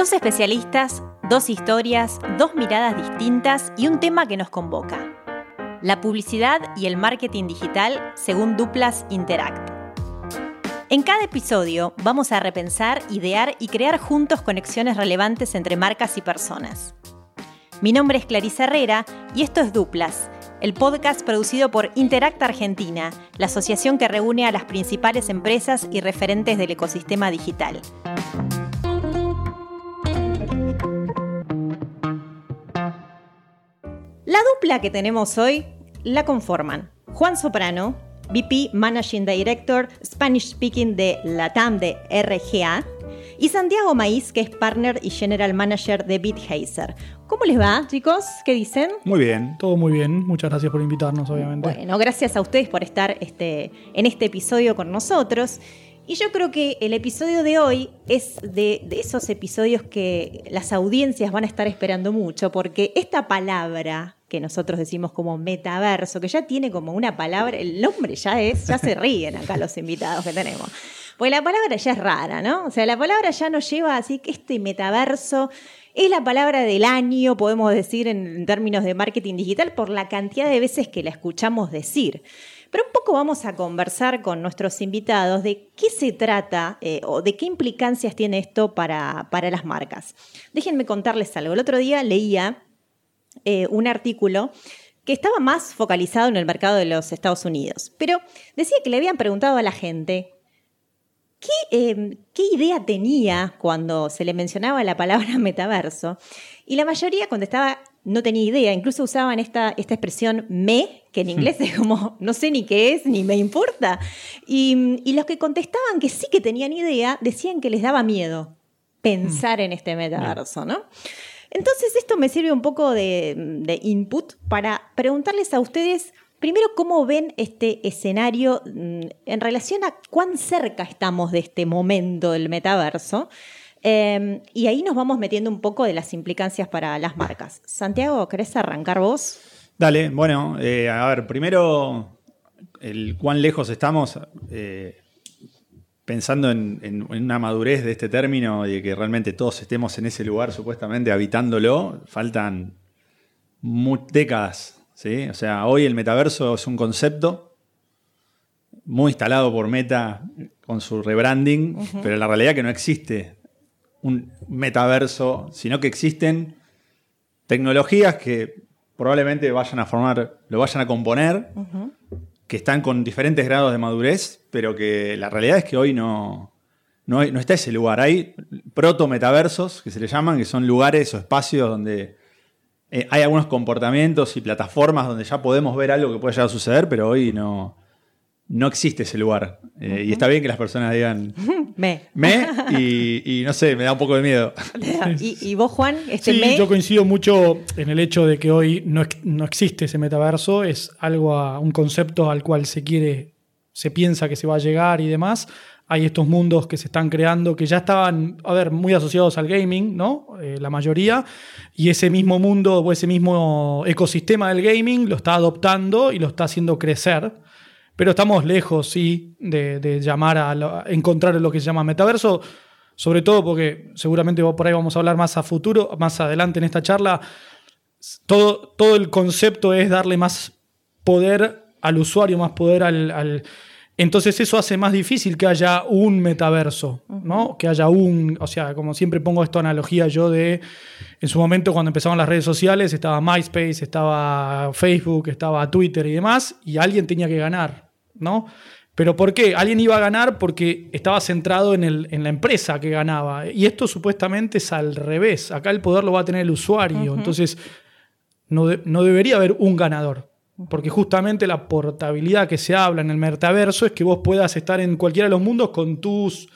Dos especialistas, dos historias, dos miradas distintas y un tema que nos convoca. La publicidad y el marketing digital según Duplas Interact. En cada episodio vamos a repensar, idear y crear juntos conexiones relevantes entre marcas y personas. Mi nombre es Clarisa Herrera y esto es Duplas, el podcast producido por Interact Argentina, la asociación que reúne a las principales empresas y referentes del ecosistema digital. La dupla que tenemos hoy la conforman Juan Soprano, VP Managing Director Spanish Speaking de LATAM de RGA, y Santiago Maíz, que es Partner y General Manager de BitHazer. ¿Cómo les va, chicos? ¿Qué dicen? Muy bien. Todo muy bien. Muchas gracias por invitarnos, obviamente. Bueno, gracias a ustedes por estar este, en este episodio con nosotros. Y yo creo que el episodio de hoy es de, de, esos episodios que las audiencias van a estar esperando mucho, porque esta palabra que nosotros decimos como metaverso, que ya tiene como una palabra, el nombre ya es, ya se ríen acá los invitados que tenemos. Pues la palabra ya es rara, ¿no? O sea, la palabra ya nos lleva así que este metaverso es la palabra del año, podemos decir en términos de marketing digital, por la cantidad de veces que la escuchamos decir. Pero un poco vamos a conversar con nuestros invitados de qué se trata eh, o de qué implicancias tiene esto para, para las marcas. Déjenme contarles algo. El otro día leía eh, un artículo que estaba más focalizado en el mercado de los Estados Unidos, pero decía que le habían preguntado a la gente qué, eh, qué idea tenía cuando se le mencionaba la palabra metaverso, y la mayoría contestaba no tenía idea, incluso usaban esta, esta expresión me, que en hmm. inglés es como no sé ni qué es, ni me importa. Y, y, los que contestaban que sí que tenían idea, decían que les daba miedo pensar hmm. en este metaverso, ¿no? Entonces esto me sirve un poco de, input para preguntarles a ustedes, primero, cómo ven este escenario mm, en relación a cuán cerca estamos de este momento del metaverso. Em, y ahí nos vamos metiendo un poco de las implicancias para las marcas. Santiago, ¿querés arrancar vos? Dale, bueno, eh, a ver, primero, el cuán lejos estamos. Eh, pensando en, una madurez de este término y de que realmente todos estemos en ese lugar supuestamente habitándolo, faltan décadas. ¿sí? O sea, hoy el metaverso es un concepto muy instalado por Meta con su rebranding, pero la realidad es que no existe un metaverso, sino que existen tecnologías que probablemente vayan a formar, lo vayan a componer que están con diferentes grados de madurez, pero que la realidad es que hoy no, no, está ese lugar. Hay proto-metaversos, que se le llaman, que son lugares o espacios donde eh, hay algunos comportamientos y plataformas donde ya podemos ver algo que puede llegar a suceder, pero hoy no, no existe ese lugar. Eh, y está bien que las personas digan me. Me y, no sé, me da un poco de miedo. ¿Y, vos, Juan? Este sí, yo coincido mucho en el hecho de que hoy no, no, existe ese metaverso, es algo a, un concepto al cual se quiere, se piensa que se va a llegar y demás. Hay estos mundos que se están creando que ya estaban, a ver, muy asociados al gaming, ¿no? Eh, la mayoría. Y ese mismo mundo o ese mismo ecosistema del gaming lo está adoptando y lo está haciendo crecer. Pero estamos lejos, sí, de, llamar a, encontrar lo que se llama metaverso, sobre todo porque seguramente por ahí vamos a hablar más a futuro, más adelante en esta charla. Todo, todo el concepto es darle más poder al usuario, más poder al, entonces eso hace más difícil que haya un metaverso, ¿no? Que haya un, o sea, como siempre pongo esta analogía yo de, en su momento cuando empezaron las redes sociales, estaba MySpace, estaba Facebook, estaba Twitter y demás, y alguien tenía que ganar. ¿No? Pero ¿por qué? Alguien iba a ganar porque estaba centrado en, la empresa que ganaba. Y esto supuestamente es al revés. Acá el poder lo va a tener el usuario. Entonces, no, no, debería haber un ganador. Porque justamente la portabilidad que se habla en el metaverso es que vos puedas estar en cualquiera de los mundos con tus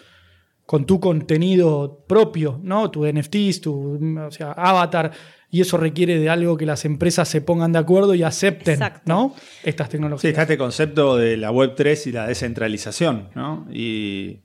con tu contenido propio, ¿no? Tu NFTs, tu o sea, avatar y eso requiere de algo que las empresas se pongan de acuerdo y acepten ¿no? estas tecnologías. Sí, está este concepto de la Web 3 y la descentralización, ¿no? Y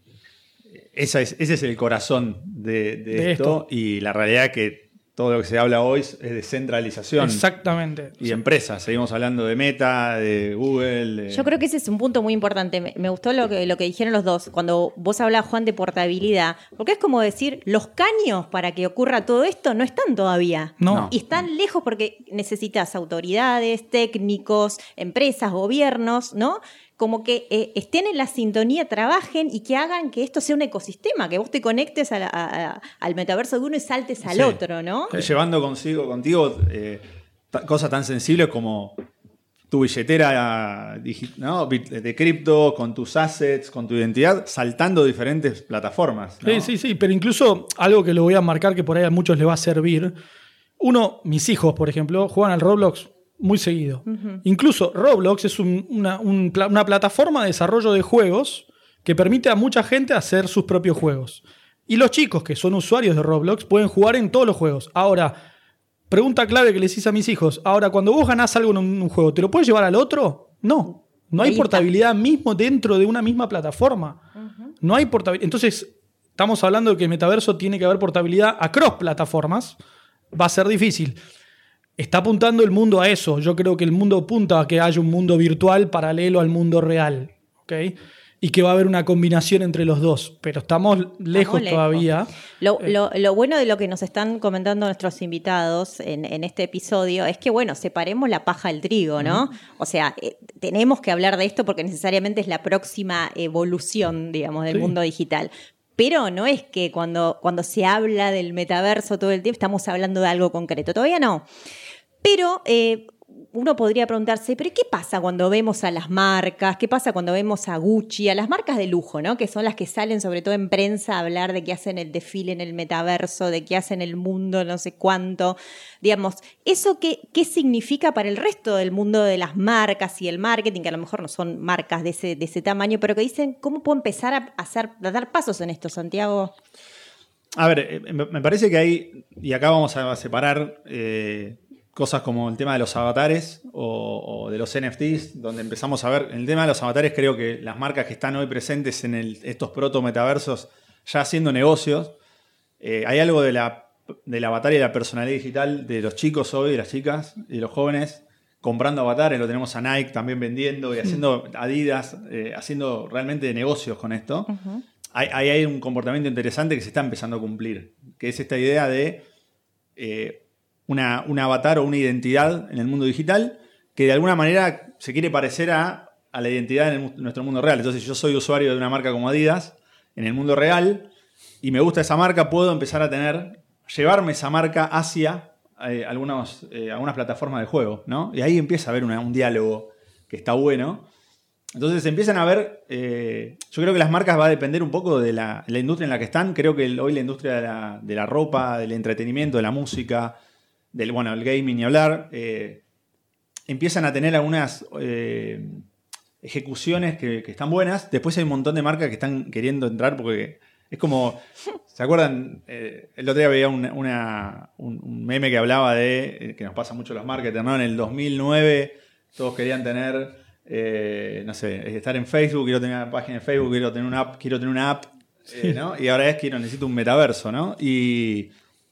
ese es el corazón de, esto, y la realidad es que todo lo que se habla hoy es descentralización. Exactamente. Y empresas, seguimos hablando de Meta, de Google. Yo creo que ese es un punto muy importante. Me, gustó lo que, lo que dijeron los dos, cuando vos hablas, Juan, de portabilidad, porque es como decir, los caños para que ocurra todo esto no están todavía. No. Y están lejos porque necesitas autoridades, técnicos, empresas, gobiernos, ¿no? Como que eh, estén en la sintonía, trabajen y que hagan que esto sea un ecosistema, que vos te conectes al metaverso de uno y saltes al otro, ¿no? Eh, llevando consigo, contigo eh, cosas tan sensibles como tu billetera de cripto, con tus assets, con tu identidad, saltando diferentes plataformas. Sí, sí, sí, pero incluso algo que lo voy a marcar que por ahí a muchos le va a servir. Uno, mis hijos, por ejemplo, juegan al Roblox muy seguido. Incluso Roblox es una, plataforma de desarrollo de juegos que permite a mucha gente hacer sus propios juegos. Y los chicos que son usuarios de Roblox pueden jugar en todos los juegos. Ahora, pregunta clave que les hice a mis hijos. Ahora, cuando vos ganás algo en un juego, ¿te lo puedes llevar al otro? No. No hay portabilidad mismo dentro de una misma plataforma. No hay portabilidad. Entonces, estamos hablando de que el metaverso tiene que haber portabilidad a cross plataformas. Va a ser difícil está apuntando el mundo a eso. Yo creo que el mundo apunta a que haya un mundo virtual paralelo al mundo real. Y que va a haber una combinación entre los dos, pero estamos lejos, todavía. Eh, lo, bueno de lo que nos están comentando nuestros invitados en, este episodio es que, bueno, separemos la paja del trigo, ¿no? O sea, eh, tenemos que hablar de esto porque necesariamente es la próxima evolución, digamos, del mundo digital. Pero no es que cuando, cuando se habla del metaverso todo el tiempo estamos hablando de algo concreto. Todavía no. Pero eh, uno podría preguntarse, ¿pero qué pasa cuando vemos a las marcas? ¿Qué pasa cuando vemos a Gucci, a las marcas de lujo, ¿no? que son las que salen sobre todo en prensa a hablar de que hacen el desfile en el metaverso, de que hacen el mundo no sé cuánto? Digamos, ¿eso qué, qué significa para el resto del mundo de las marcas y el marketing, que a lo mejor no son marcas de ese, de ese tamaño, pero que dicen, ¿cómo puedo empezar a, hacer, a dar pasos en esto, Santiago? A ver, eh, me parece que hay, y acá vamos a separar... Eh, cosas como el tema de los avatares o, de los NFTs, donde empezamos a ver, el tema de los avatares creo que las marcas que están hoy presentes en estos proto metaversos ya haciendo negocios, eh, hay algo de la, del avatar y de la personalidad digital de los chicos hoy, de las chicas y de los jóvenes, comprando avatares, lo tenemos a Nike también vendiendo y haciendo Adidas, eh, haciendo realmente negocios con esto. Ahí hay, un comportamiento interesante que se está empezando a cumplir, que es esta idea de... Eh, una, un avatar o una identidad en el mundo digital que de alguna manera se quiere parecer a, la identidad en, nuestro mundo real. Entonces, si yo soy usuario de una marca como Adidas en el mundo real y me gusta esa marca, puedo empezar a tener, llevarme esa marca hacia eh, algunos, eh, algunas plataformas de juego, ¿no? Y ahí empieza a haber un diálogo que está bueno. Entonces empiezan a ver, eh, yo creo que las marcas va a depender un poco de la, industria en la que están. Creo que hoy la industria de la, de la, ropa, del entretenimiento, de la música, del bueno, el gaming y hablar, eh, empiezan a tener algunas eh, ejecuciones que, están buenas. Después hay un montón de marcas que están queriendo entrar porque es como, ¿se acuerdan? Eh, el otro día veía un, meme que hablaba de, que nos pasa mucho los marketers, ¿no? En el 2009 todos querían tener, no sé, estar en Facebook, quiero tener una página de Facebook, quiero tener una app, quiero tener una app, ¿no? Y ahora es quiero, necesito un metaverso, ¿no? Y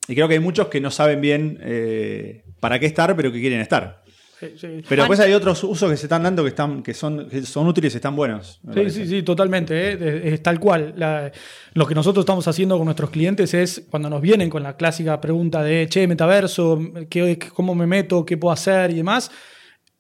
y creo que hay muchos que no saben bien eh, para qué estar, pero que quieren estar. Pero después hay otros usos que se están dando que, están, que, son, son útiles y están buenos. Sí, sí, sí, totalmente. ¿eh? Es, tal cual. lo que nosotros estamos haciendo con nuestros clientes es cuando nos vienen con la clásica pregunta de, che, metaverso, ¿qué, ¿cómo me meto? ¿Qué puedo hacer? Y demás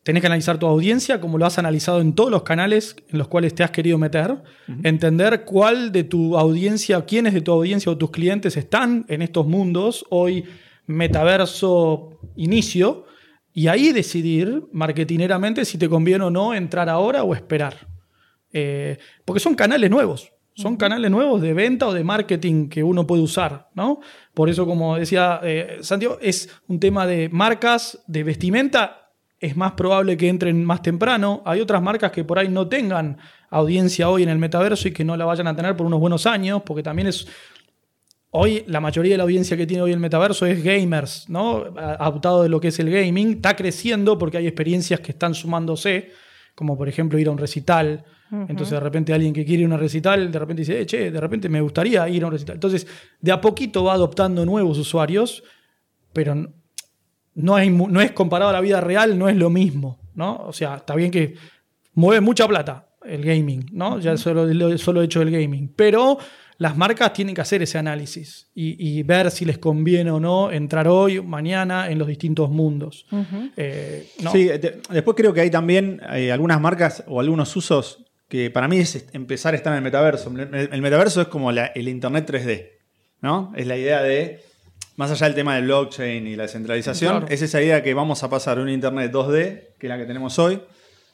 tenés que analizar tu audiencia, como lo has analizado en todos los canales en los cuales te has querido meter, entender cuál de tu audiencia, quiénes de tu audiencia o tus clientes están en estos mundos, hoy metaverso inicio, y ahí decidir marketineramente si te conviene o no entrar ahora o esperar. Eh, porque son canales nuevos, son canales nuevos de venta o de marketing que uno puede usar, ¿no? Por eso, como decía eh, Santiago, es un tema de marcas, de vestimenta es más probable que entren más temprano. Hay otras marcas que por ahí no tengan audiencia hoy en el metaverso y que no la vayan a tener por unos buenos años, porque también es... Hoy la mayoría de la audiencia que tiene hoy el metaverso es gamers, ¿no? Adoptado de lo que es el gaming. Está creciendo porque hay experiencias que están sumándose, como por ejemplo ir a un recital. Entonces de repente alguien que quiere ir a un recital, de repente dice, eh, che, de repente me gustaría ir a un recital. Entonces de a poquito va adoptando nuevos usuarios pero no, hay, mu- no es comparado a la vida real, no es lo mismo, ¿no? O sea, está bien que mueve mucha plata el gaming, ¿no? Ya solo solo hecho del gaming, pero las marcas tienen que hacer ese análisis y, y ver si les conviene o no entrar hoy, mañana, en los distintos mundos. Eh, no. Sí, de- después creo que hay también eh, algunas marcas o algunos usos que para mí es empezar a estar en el metaverso. El, el metaverso es como la- el Internet 3D, ¿no? Es la idea de, más allá del tema del blockchain y la descentralización, Claro. es esa idea que vamos a pasar de un Internet 2D, que es la que tenemos hoy,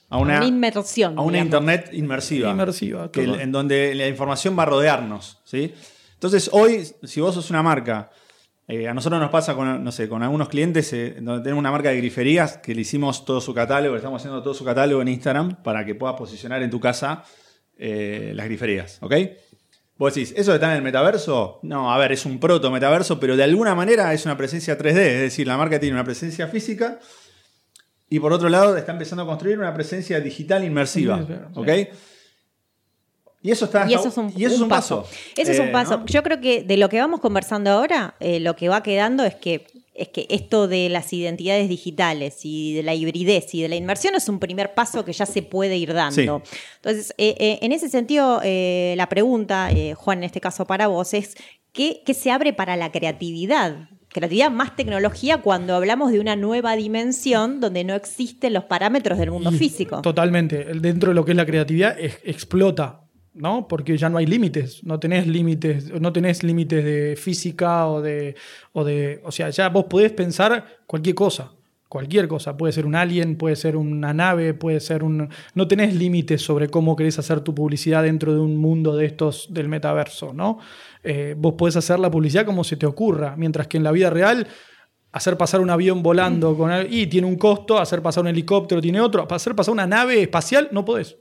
a una, una inmersión. a una digamos. Internet inmersiva. Inmersiva, que- en donde la información va a rodearnos. ¿sí? Entonces, hoy, si vos sos una marca, eh, a nosotros nos pasa con, no sé, con algunos clientes eh, donde tenemos una marca de griferías que le hicimos todo su catálogo, le estamos haciendo todo su catálogo en Instagram para que puedas posicionar en tu casa eh, las griferías. ¿Ok? Vos decís, ¿eso está en el metaverso? No, a ver, es un proto metaverso, pero de alguna manera es una presencia 3D, es decir, la marca tiene una presencia física y por otro lado está empezando a construir una presencia digital inmersiva. Sí, sí, sí. ¿Ok? Y eso está. Y eso es un, y eso es un un paso. Eso es un Eh, paso. ¿no? Yo creo que de lo que vamos conversando ahora, eh, lo que va quedando es que, es que esto de las identidades digitales y de la hibridez y de la inmersión es un primer paso que ya se puede ir dando. Entonces, eh, eh, en ese sentido, eh, la pregunta, Juan, en este caso para vos, es ¿qué, qué se abre para la creatividad? Creatividad más tecnología cuando hablamos de una nueva dimensión donde no existen los parámetros del mundo Y físico. Totalmente. Dentro de lo que es la creatividad es- explota, ¿no? Porque ya no hay límites. No tenés límites, no límites de física o de, o de. O sea, ya vos podés pensar cualquier cosa. Cualquier cosa. Puede ser un alien, puede ser una nave, puede ser un. No tenés límites sobre cómo querés hacer tu publicidad dentro de un mundo de estos del metaverso, ¿no? Eh, vos podés hacer la publicidad como se te ocurra. Mientras que en la vida real hacer pasar un avión volando con y tiene un costo, hacer pasar un helicóptero tiene otro, hacer pasar una nave espacial no podés.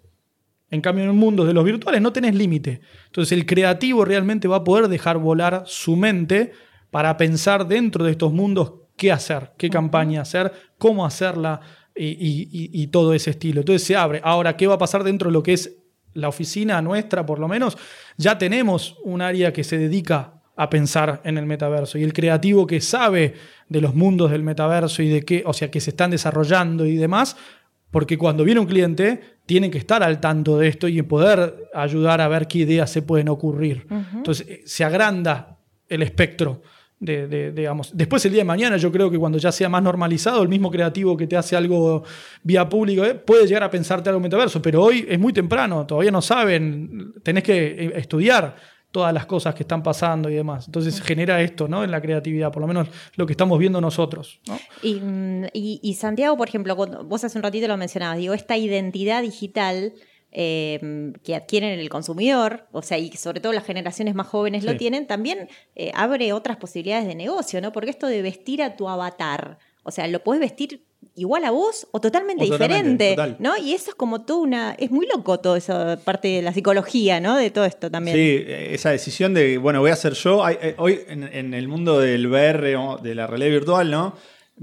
En cambio, en el mundo de los virtuales no tenés límite. Entonces, el creativo realmente va a poder dejar volar su mente para pensar dentro de estos mundos qué hacer, qué campaña hacer, cómo hacerla y, y- todo ese estilo. Entonces se abre. Ahora, ¿qué va a pasar dentro de lo que es la oficina nuestra, por lo menos? Ya tenemos un área que se dedica a pensar en el metaverso y el creativo que sabe de los mundos del metaverso y de qué, o sea, que se están desarrollando y demás, porque cuando viene un cliente, tienen que estar al tanto de esto y poder ayudar a ver qué ideas se pueden ocurrir. Entonces, eh, se agranda el espectro. De, de- digamos. Después, el día de mañana, yo creo que cuando ya sea más normalizado, el mismo creativo que te hace algo vía público eh, puede llegar a pensarte algo metaverso, pero hoy es muy temprano, todavía no saben, tenés que eh, estudiar todas las cosas que están pasando y demás. Entonces genera esto, ¿no? En la creatividad, por lo menos lo que estamos viendo nosotros. ¿no? Y, y- y Santiago, por ejemplo, vos hace un ratito lo mencionabas, digo, esta identidad digital eh, que adquieren el consumidor, o sea, y sobre todo las generaciones más jóvenes lo tienen, también eh, abre otras posibilidades de negocio, ¿no? Porque esto de vestir a tu avatar, o sea, lo podés vestir igual a vos o totalmente O diferente. ¿no? Y eso es como toda una, es muy loco toda esa parte de la psicología, ¿no? De todo esto también. Sí, esa decisión de, bueno, voy a ser yo. Eh, hoy en, en el mundo del VR de la realidad virtual, ¿no?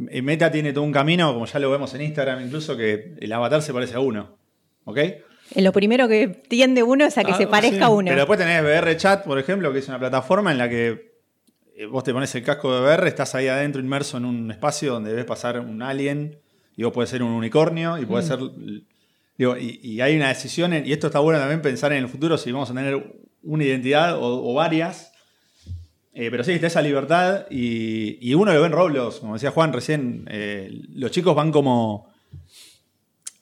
Eh, Meta tiene todo un camino, como ya lo vemos en Instagram, incluso que el avatar se parece a uno. ¿Ok? Eh, Lo primero que tiende uno es a que Ah, se parezca sí. a uno. Pero después tenés VR Chat, por ejemplo, que es una plataforma en la que vos te pones el casco de VR, estás ahí adentro inmerso en un espacio donde ves pasar un alien, y vos podés ser un unicornio, y Mm. podés ser. Digo, y, y hay una decisión, en- y esto está bueno también pensar en el futuro si vamos a tener una identidad o, o varias. Eh, pero sí, está esa libertad, y, y uno lo ve en Roblox, como decía Juan recién, eh, los chicos van como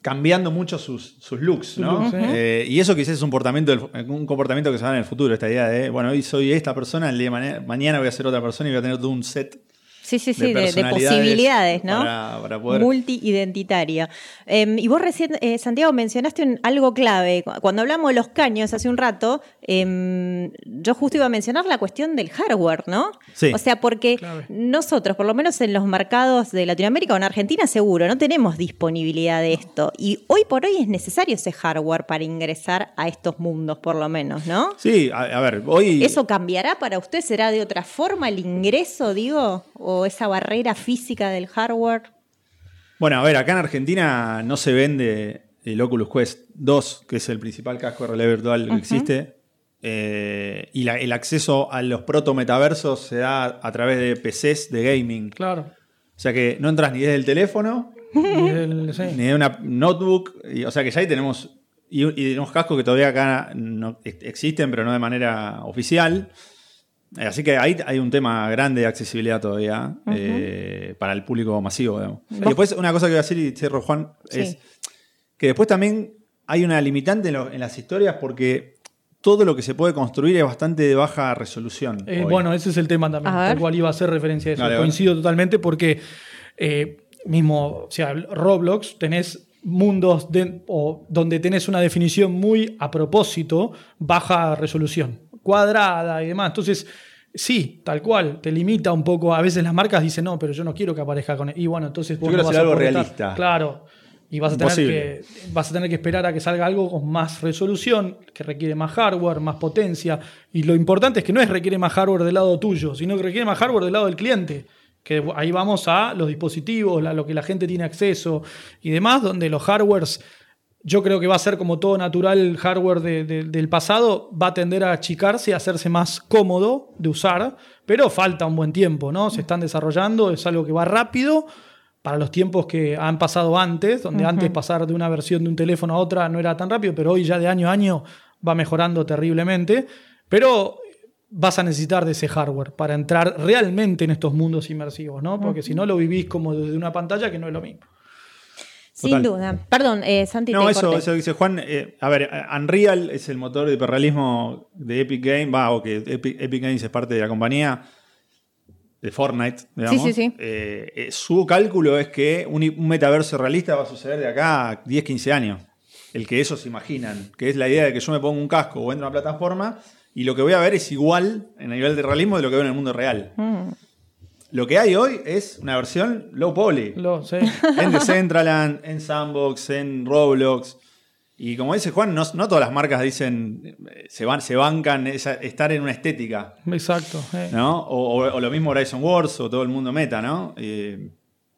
cambiando mucho sus, sus looks, ¿no? looks, sí. Eh, y eso quizás es un comportamiento, del- un comportamiento que se va en el futuro, esta idea de, bueno, hoy soy esta persona, el día de mañana, mañana voy a ser otra persona y voy a tener todo un set Sí, sí, sí, de, posibilidades, ¿no? para- para poder- Multi-identitaria. Em, y vos recién, eh, Santiago, mencionaste un- algo clave. Cu- Cuando hablamos de los caños hace un rato, em, yo justo iba a mencionar la cuestión del hardware, ¿no? Sí. O sea, porque Clave. nosotros, por lo menos en los mercados de Latinoamérica o en Argentina seguro, no tenemos disponibilidad de esto. Y hoy por hoy es necesario ese hardware para ingresar a estos mundos, por lo menos, ¿no? Sí, a, a ver, hoy... ¿Eso cambiará para usted? ¿Será de otra forma el ingreso, digo? ¿O esa barrera física del hardware? Bueno, a ver, acá en Argentina no se vende el Oculus Quest 2, que es el principal casco de realidad virtual que existe. eh, y la- el acceso a los proto-metaversos se da a través de PCs de gaming. Claro. O sea que no entras ni desde el teléfono, sí. ni de una notebook. y- o sea que ya ahí tenemos. Y, y unos cascos que todavía acá no ex- existen, pero no de manera oficial. Así que ahí hay un tema grande de accesibilidad todavía eh, para el público masivo. digamos. Y después, una cosa que voy a decir y cierro, Juan, es Sí. que después también hay una limitante en, lo- en las historias porque todo lo que se puede construir es bastante de baja resolución. Eh, bueno, ese es el tema también, A ver. tal cual iba a hacer referencia a eso. Dale. Coincido totalmente porque eh, mismo, o sea, Roblox tenés mundos de- o donde tenés una definición muy a propósito, baja resolución, cuadrada y demás. Entonces, sí, tal cual, te limita un poco. A veces las marcas dicen, no, pero yo no quiero que aparezca con... Y bueno, entonces vos quiero no vas hacer a algo realista. Claro. Y vas a, tener que, vas a tener que esperar a que salga algo con más resolución, que requiere más hardware, más potencia. Y lo importante es que no es requiere más hardware del lado tuyo, sino que requiere más hardware del lado del cliente. Que ahí vamos a los dispositivos, a lo que la gente tiene acceso y demás, donde los hardwares, yo creo que va a ser como todo natural el hardware de- de- del pasado, va a tender a achicarse y a hacerse más cómodo de usar, pero falta un buen tiempo, ¿no? Se están desarrollando, es algo que va rápido para los tiempos que han pasado antes, donde antes pasar de una versión de un teléfono a otra no era tan rápido, pero hoy ya de año a año va mejorando terriblemente. Pero vas a necesitar de ese hardware para entrar realmente en estos mundos inmersivos, ¿no? Porque si no lo vivís como desde una pantalla, que no es lo mismo. Sin Total. duda. Perdón, eh, Santi, No, te eso, corté. eso dice Juan. eh, a ver, Unreal es el motor de hiperrealismo de Epic Games, va, o que Epic, Epic Games es parte de la compañía de Fortnite, digamos. sí, sí. Eh, eh, su cálculo es que un, un metaverso realista va a suceder de acá a 10, 15 años. El que ellos imaginan, que es la idea de que yo me pongo un casco o entro a una plataforma y lo que voy a ver es igual en el nivel de realismo de lo que veo en el mundo real. Mm. Lo que hay hoy es una versión low poly en Decentraland, en Sandbox, en Roblox. Y como dice Juan, no, no todas las marcas dicen, eh, se, van, se bancan esa- estar en una estética, Exacto. eh. ¿no? O, o- o lo mismo Horizon Wars o todo el mundo meta, ¿no? Eh,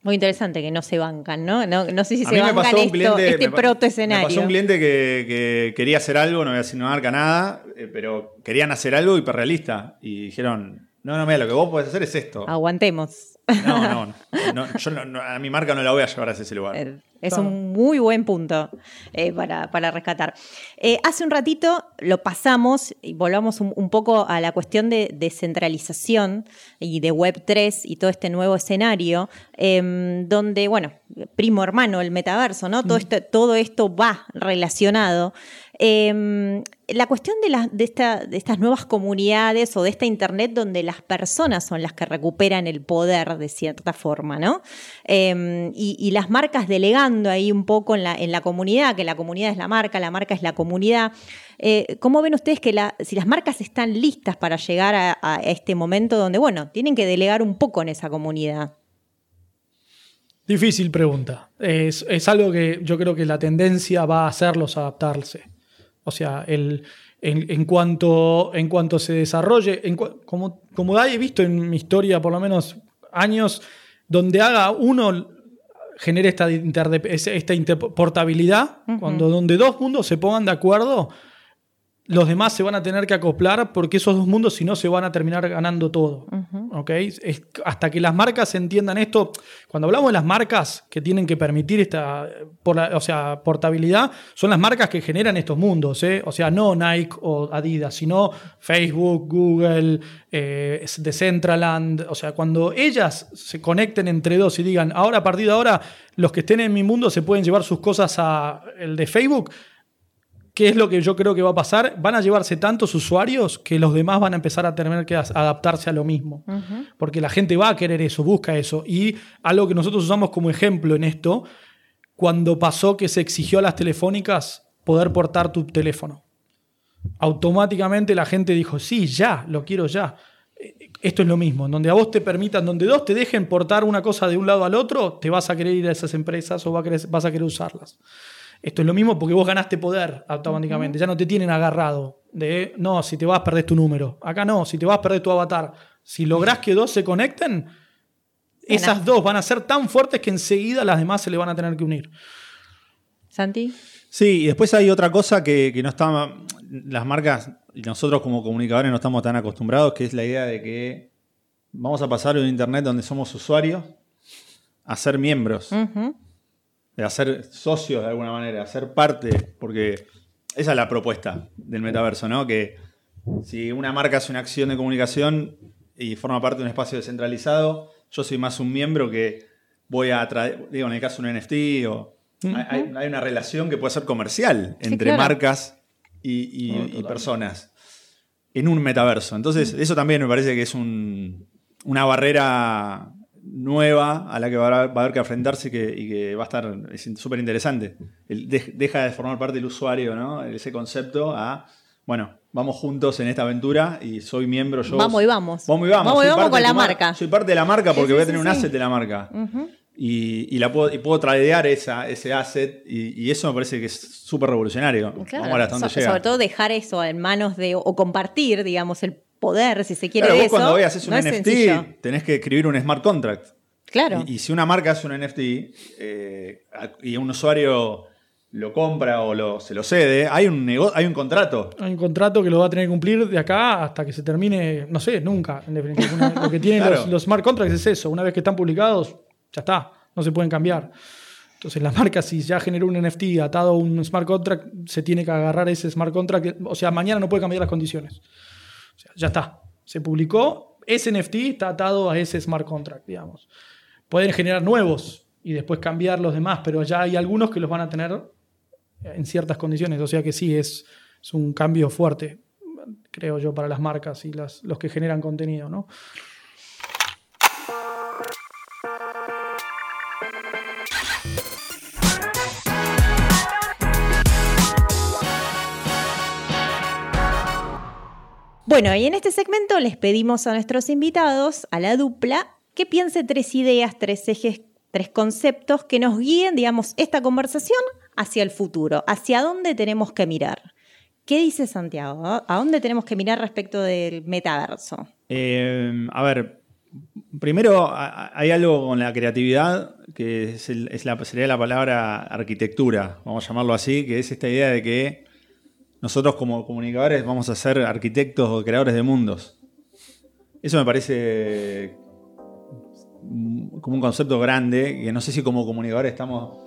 Muy interesante que no se bancan, ¿no? No, no sé si a se bancan esto, cliente. este me pa- proto Me pasó un cliente que, que quería hacer algo, no voy a decir no marca nada, eh, pero querían hacer algo hiperrealista. Y dijeron, no, no, mira, lo que vos podés hacer es esto. Aguantemos. No, no, no, no, yo no- no, a mi marca no la voy a llevar hacia ese lugar. Eh, Es un muy buen punto eh, para, para rescatar. Eh, hace un ratito lo pasamos y volvamos un, un poco a la cuestión de descentralización y de Web3 y todo este nuevo escenario, em, donde, bueno, primo hermano, el metaverso, ¿no? Todo, esto, todo esto va relacionado. Em, la cuestión de, estas nuevas comunidades o de esta Internet donde las personas son las que recuperan el poder de cierta forma, ¿no? Em, y, las marcas delegando ahí un poco en la, comunidad, que la comunidad es la marca, la marca es la comunidad. Eh, ¿Cómo ven ustedes que si las marcas están listas para llegar a, a este momento donde, bueno, tienen que delegar un poco en esa comunidad? Difícil pregunta. Es, es algo que yo creo que la tendencia va a hacerlos adaptarse. O sea, el, en, en cuanto, en cuanto se desarrolle, en como, como he visto en mi historia por lo menos años, donde haga uno, genere esta, esta interportabilidad, cuando donde dos mundos se pongan de acuerdo, los demás se van a tener que acoplar porque esos dos mundos si no se van a terminar ganando todo. Es- hasta que las marcas entiendan esto, cuando hablamos de las marcas que tienen que permitir esta por la- o sea, portabilidad, son las marcas que generan estos mundos. ¿eh? O sea, no Nike o Adidas, sino Facebook, Google, eh, Decentraland. O sea, cuando ellas se conecten entre dos y digan, ahora a partir de ahora, los que estén en mi mundo se pueden llevar sus cosas a el de Facebook, ¿Qué es lo que yo creo que va a pasar? Van a llevarse tantos usuarios que los demás van a empezar a tener que adaptarse a lo mismo. Porque la gente va a querer eso, busca eso. Y algo que nosotros usamos como ejemplo en esto, cuando pasó que se exigió a las telefónicas poder portar tu teléfono. Automáticamente la gente dijo, sí, ya, lo quiero ya. Eh, Esto es lo mismo, donde a vos te permitan, donde dos te dejen portar una cosa de un lado al otro, te vas a querer ir a esas empresas o vas a querer usarlas. Esto es lo mismo porque vos ganaste poder automáticamente. Ya no te tienen agarrado de, no, si te vas, perdés tu número. Acá no, si te vas, perdés tu avatar. Si lográs que dos se conecten, esas dos van a ser tan fuertes que enseguida las demás se le van a tener que unir. Santi. Sí, y después hay otra cosa que, que no está. Las marcas y nosotros como comunicadores no estamos tan acostumbrados, que es la idea de que vamos a pasar de un Internet donde somos usuarios a ser miembros. A ser socios de alguna manera, a ser parte, porque esa es la propuesta del metaverso, ¿no? Que si una marca hace una acción de comunicación y forma parte de un espacio descentralizado, yo soy más un miembro que voy a traer, digo, en el caso de un NFT o... hay- hay, hay una relación que puede ser comercial Sí, entre claro. marcas y, y- y personas en un metaverso. Entonces, eso también me parece que es un- una barrera nueva a la que va a, va a haber que enfrentarse y que, y que va a estar es súper interesante. De- deja de formar parte del usuario, ¿no? Ese concepto a, bueno, vamos juntos en esta aventura y soy miembro yo. Vamos y vamos. Vamos y vamos. Vamos y vamos con la mar- marca. Soy parte de la marca porque Sí, voy a tener sí, un asset de la marca. Y, y la puedo, y puedo tradear esa, ese asset y, y eso me parece que es súper revolucionario. Claro. Vamos a ver hasta dónde So- llega. sobre todo dejar eso en manos de, o compartir, digamos, el poder, si se quiere, Claro, de vos eso. cuando hoy haces un no NFT tenés que escribir un smart contract. Claro. Y, y si una marca hace un NFT eh, y un usuario lo compra o lo, se lo cede, hay un, nego- hay un contrato. Hay un contrato que lo va a tener que cumplir de acá hasta que se termine, no sé, nunca. En definitiva, Una- lo que tienen Claro. los, los smart contracts es eso. Una vez que están publicados, ya está, no se pueden cambiar. Entonces la marca, si ya generó un NFT atado a un smart contract, se tiene que agarrar ese smart contract. O sea, mañana no puede cambiar las condiciones. O sea, ya está. Se publicó, ese NFT está atado a ese smart contract, digamos. Pueden generar nuevos y después cambiar los demás, pero ya hay algunos que los van a tener en ciertas condiciones. O sea que sí, es, es un cambio fuerte, creo yo, para las marcas y las, los que generan contenido, ¿no? Bueno, y en este segmento les pedimos a nuestros invitados, a la dupla, que piense tres ideas, tres ejes, tres conceptos que nos guíen, digamos, esta conversación hacia el futuro, hacia dónde tenemos que mirar. ¿Qué dice Santiago? ¿A dónde tenemos que mirar respecto del metaverso? Eh, a ver, primero hay algo con la creatividad que es es la, sería la palabra arquitectura, vamos a llamarlo así, que es esta idea de que nosotros como comunicadores vamos a ser arquitectos o creadores de mundos. Eso me parece mm, como un concepto grande, que no sé si como comunicadores estamos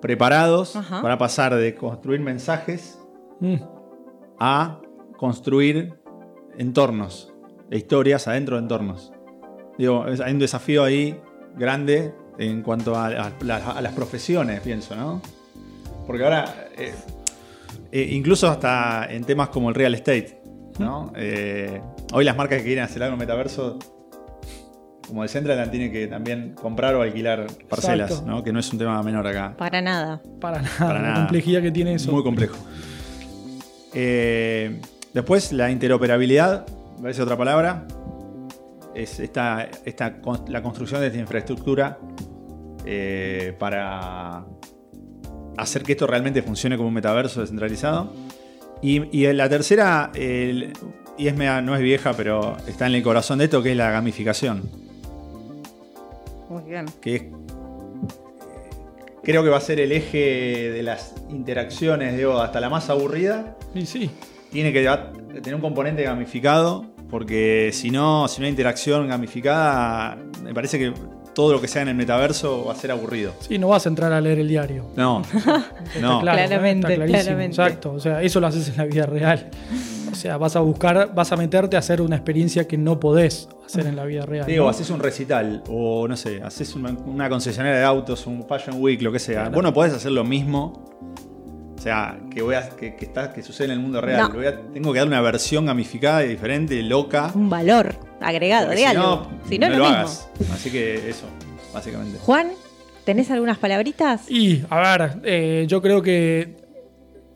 preparados Ajá. para pasar de construir mensajes Mm. a construir entornos e historias adentro de entornos. Digo, es- hay un desafío ahí grande en cuanto a, a- la- a las profesiones, pienso, ¿no? Porque ahora, eh, eh, incluso hasta en temas como el real estate, ¿no? Eh, hoy las marcas que quieren hacer algo en metaverso, como Decentraland, tienen que también comprar o alquilar parcelas. ¿no? Que no es un tema menor acá. Para nada. Para nada, Para la nada. complejidad que tiene eso. Muy complejo. Eh, después, la interoperabilidad, me parece otra palabra. Es esta, esta la construcción de esta infraestructura eh, para hacer que esto realmente funcione como un metaverso descentralizado. Y, y la tercera, el- y es mea- no es vieja, pero está en el corazón de esto, que es la gamificación. Muy bien. que es- creo que va a ser el eje de las interacciones, digo, hasta la más aburrida, Y sí, tiene que tener un componente gamificado, porque si no, si no hay interacción gamificada, me parece que todo lo que sea en el metaverso va a ser aburrido. sí, no vas a entrar a leer el diario. No, Está no. claro, ¿eh? Claramente, Está clarísimo, claramente. Exacto. O sea, eso lo haces en la vida real. O sea, vas a buscar, vas a meterte a hacer una experiencia que no podés hacer en la vida real. Digo, ¿no? haces un recital o no sé, haces una, una concesionaria de autos, un Fashion Week, lo que sea. Claro. Vos no podés hacer lo mismo. O sea, que, voy a, que, que, está- que sucede en el mundo real. No. Voy a- tengo que dar una versión gamificada y diferente, loca. Un valor agregado Porque de si algo. no, si no, lo mismo. hagas. Así que eso, básicamente. Juan, ¿tenés algunas palabritas? Y, a ver, eh, yo creo que.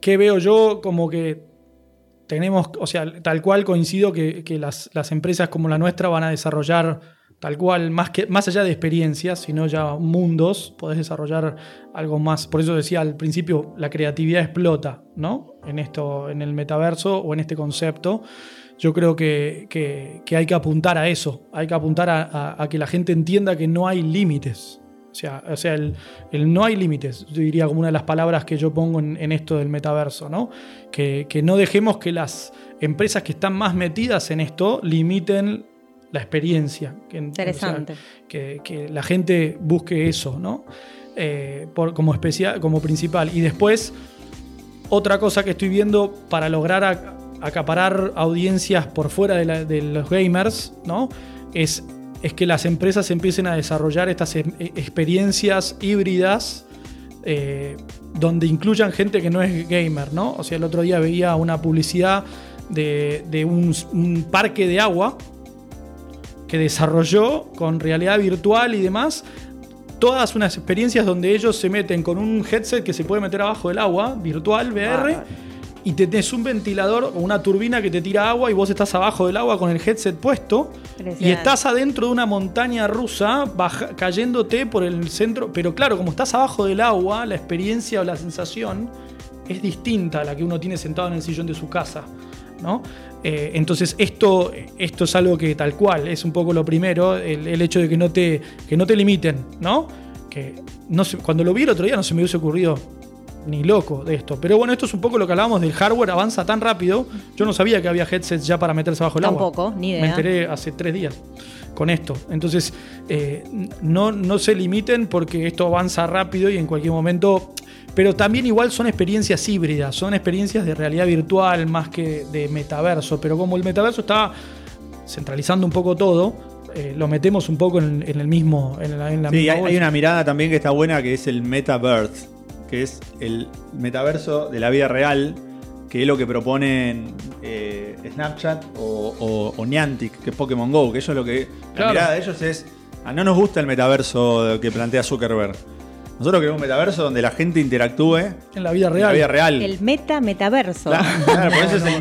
¿Qué veo yo? Como que tenemos, o sea, tal cual coincido que, que las, las empresas como la nuestra van a desarrollar tal cual, más, que, más allá de experiencias, sino ya mundos, podés desarrollar algo más. Por eso decía al principio, la creatividad explota, ¿no? En esto, en el metaverso o en este concepto. Yo creo que, que- hay que apuntar a eso, hay que apuntar a, a- a que la gente entienda que no hay límites. O sea, o sea el, el no hay límites, yo diría como una de las palabras que yo pongo en, en esto del metaverso, ¿no? Que, que no dejemos que las empresas que están más metidas en esto limiten la experiencia. Que, Interesante. o sea, que, que la gente busque eso, ¿no? Eh, por, como, especial, como principal. Y después, otra cosa que estoy viendo para lograr a- acaparar audiencias por fuera de, la- de los gamers, ¿no? Es, es que las empresas empiecen a desarrollar estas em- e- experiencias híbridas eh, donde incluyan gente que no es gamer, ¿no? O sea, el otro día veía una publicidad de, de un, un parque de agua que desarrolló con realidad virtual y demás todas unas experiencias donde ellos se meten con un headset que se puede meter abajo del agua, virtual, VR, Bárbaro. y te tenés un ventilador o una turbina que te tira agua y vos estás abajo del agua con el headset puesto y estás adentro de una montaña rusa baja- cayéndote por el centro, pero claro, como estás abajo del agua, la experiencia o la sensación es distinta a la que uno tiene sentado en el sillón de su casa. ¿No? Eh, entonces esto, esto es algo que tal cual, es un poco lo primero, el, el hecho de que no te, que no te limiten, ¿no? Que no se- cuando lo vi el otro día no se me hubiese ocurrido ni loco de esto. Pero bueno, esto es un poco lo que hablábamos del hardware, avanza tan rápido. Yo no sabía que había headsets ya para meterse bajo el agua. Tampoco, ni idea. Me enteré hace tres días con esto. Entonces, eh, no, no se limiten porque esto avanza rápido y en cualquier momento. Pero también igual son experiencias híbridas, son experiencias de realidad virtual más que de metaverso. Pero como el metaverso está centralizando un poco todo, eh, lo metemos un poco en, en el mismo. En la, en la Sí, misma hay, bolsa. hay una mirada también que está buena que es el Metaverse, que es el metaverso de la vida real, que es lo que proponen eh, Snapchat o, o- o Niantic, que es Pokémon Go, que ellos lo que. Claro. La mirada de ellos es. "Ah, no nos gusta el metaverso que plantea Zuckerberg. Nosotros queremos un metaverso donde la gente interactúe en la vida la real. vida real. El meta metaverso. Claro, claro, por eso es el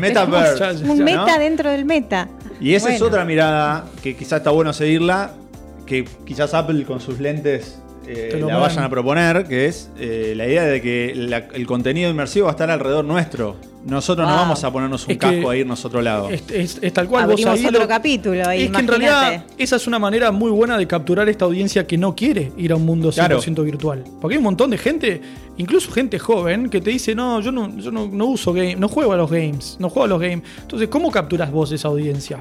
ya, Un meta ¿no? dentro del meta. Y esa es otra mirada que quizás está bueno seguirla, que quizás Apple con sus lentes eh, la vayan a proponer, que es eh, la idea de que la- el contenido inmersivo va a estar alrededor nuestro. Nosotros no Wow. vamos a ponernos un Es que casco a irnos a otro lado. Es, es- es tal cual. vos Abrimos ahí otro lo- capítulo, Es que en realidad esa es una manera muy buena de capturar esta audiencia que no quiere ir a un mundo 100% Claro. virtual. Porque hay un montón de gente, incluso gente joven, que te dice, no, yo no, yo no, no uso game, no juego a los games, no juego a los games. Entonces, ¿cómo capturas vos esa audiencia?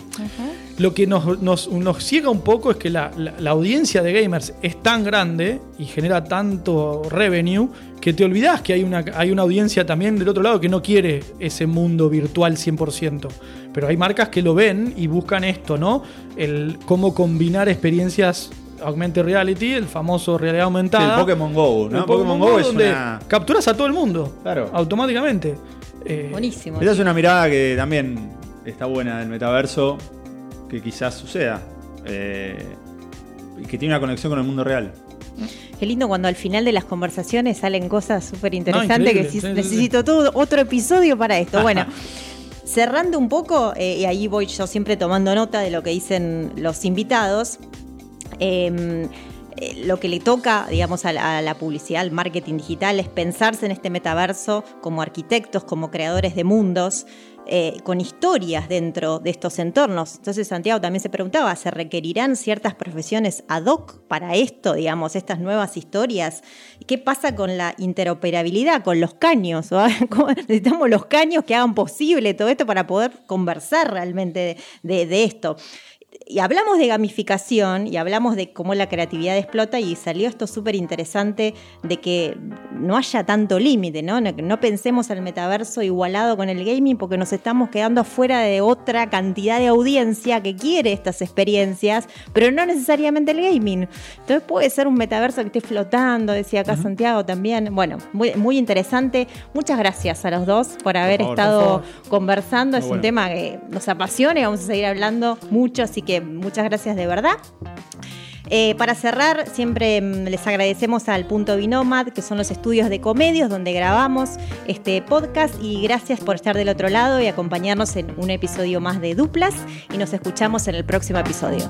Lo que nos, nos, nos ciega un poco es que la, la- la audiencia de gamers es tan grande y genera tanto revenue que te olvidás que hay una, hay una audiencia también del otro lado que no quiere ese mundo virtual 100%. Pero hay marcas que lo ven y buscan esto, ¿no? El cómo combinar experiencias augmented reality, el famoso realidad Sí, aumentada. el Pokémon Go, ¿no? El Pokémon Go, es donde una. capturas a todo el mundo Claro. automáticamente. Eh, Buenísimo. Esa es una mirada que también está buena del metaverso, que quizás suceda. eh, y que tiene una conexión con el mundo real. Qué lindo cuando al final de las conversaciones salen cosas súper interesantes que decís, sí, sí, necesito todo otro episodio para esto. Bueno, cerrando un poco, eh, y ahí voy yo siempre tomando nota de lo que dicen los invitados. eh, eh, lo que le toca, digamos, a la, a la publicidad, al marketing digital, es pensarse en este metaverso como arquitectos, como creadores de mundos, eh, con historias dentro de estos entornos. Entonces Santiago también se preguntaba, ¿se requerirán ciertas profesiones ad hoc para esto, digamos, estas nuevas historias? ¿Qué pasa con la interoperabilidad, con los caños? ¿Cómo Necesitamos los caños que hagan posible todo esto para poder conversar realmente de esto. Y hablamos de gamificación y hablamos de cómo la creatividad explota y salió esto súper interesante de que no haya tanto límite, ¿no? No- no pensemos al metaverso igualado con el gaming porque nos estamos quedando afuera de otra cantidad de audiencia que quiere estas experiencias, pero no necesariamente el gaming. Entonces puede ser un metaverso que esté flotando, decía acá Santiago también. Bueno, muy, muy interesante. Muchas gracias a los dos por haber favor, estado conversando. Es un tema que nos apasiona y vamos a seguir hablando mucho, así que muchas gracias de verdad. Eh, para cerrar, siempre mm, les agradecemos al Punto Binomad, que son los estudios de comedios donde grabamos este podcast. Y gracias por estar del otro lado y acompañarnos en un episodio más de Duplas. Y nos escuchamos en el próximo episodio.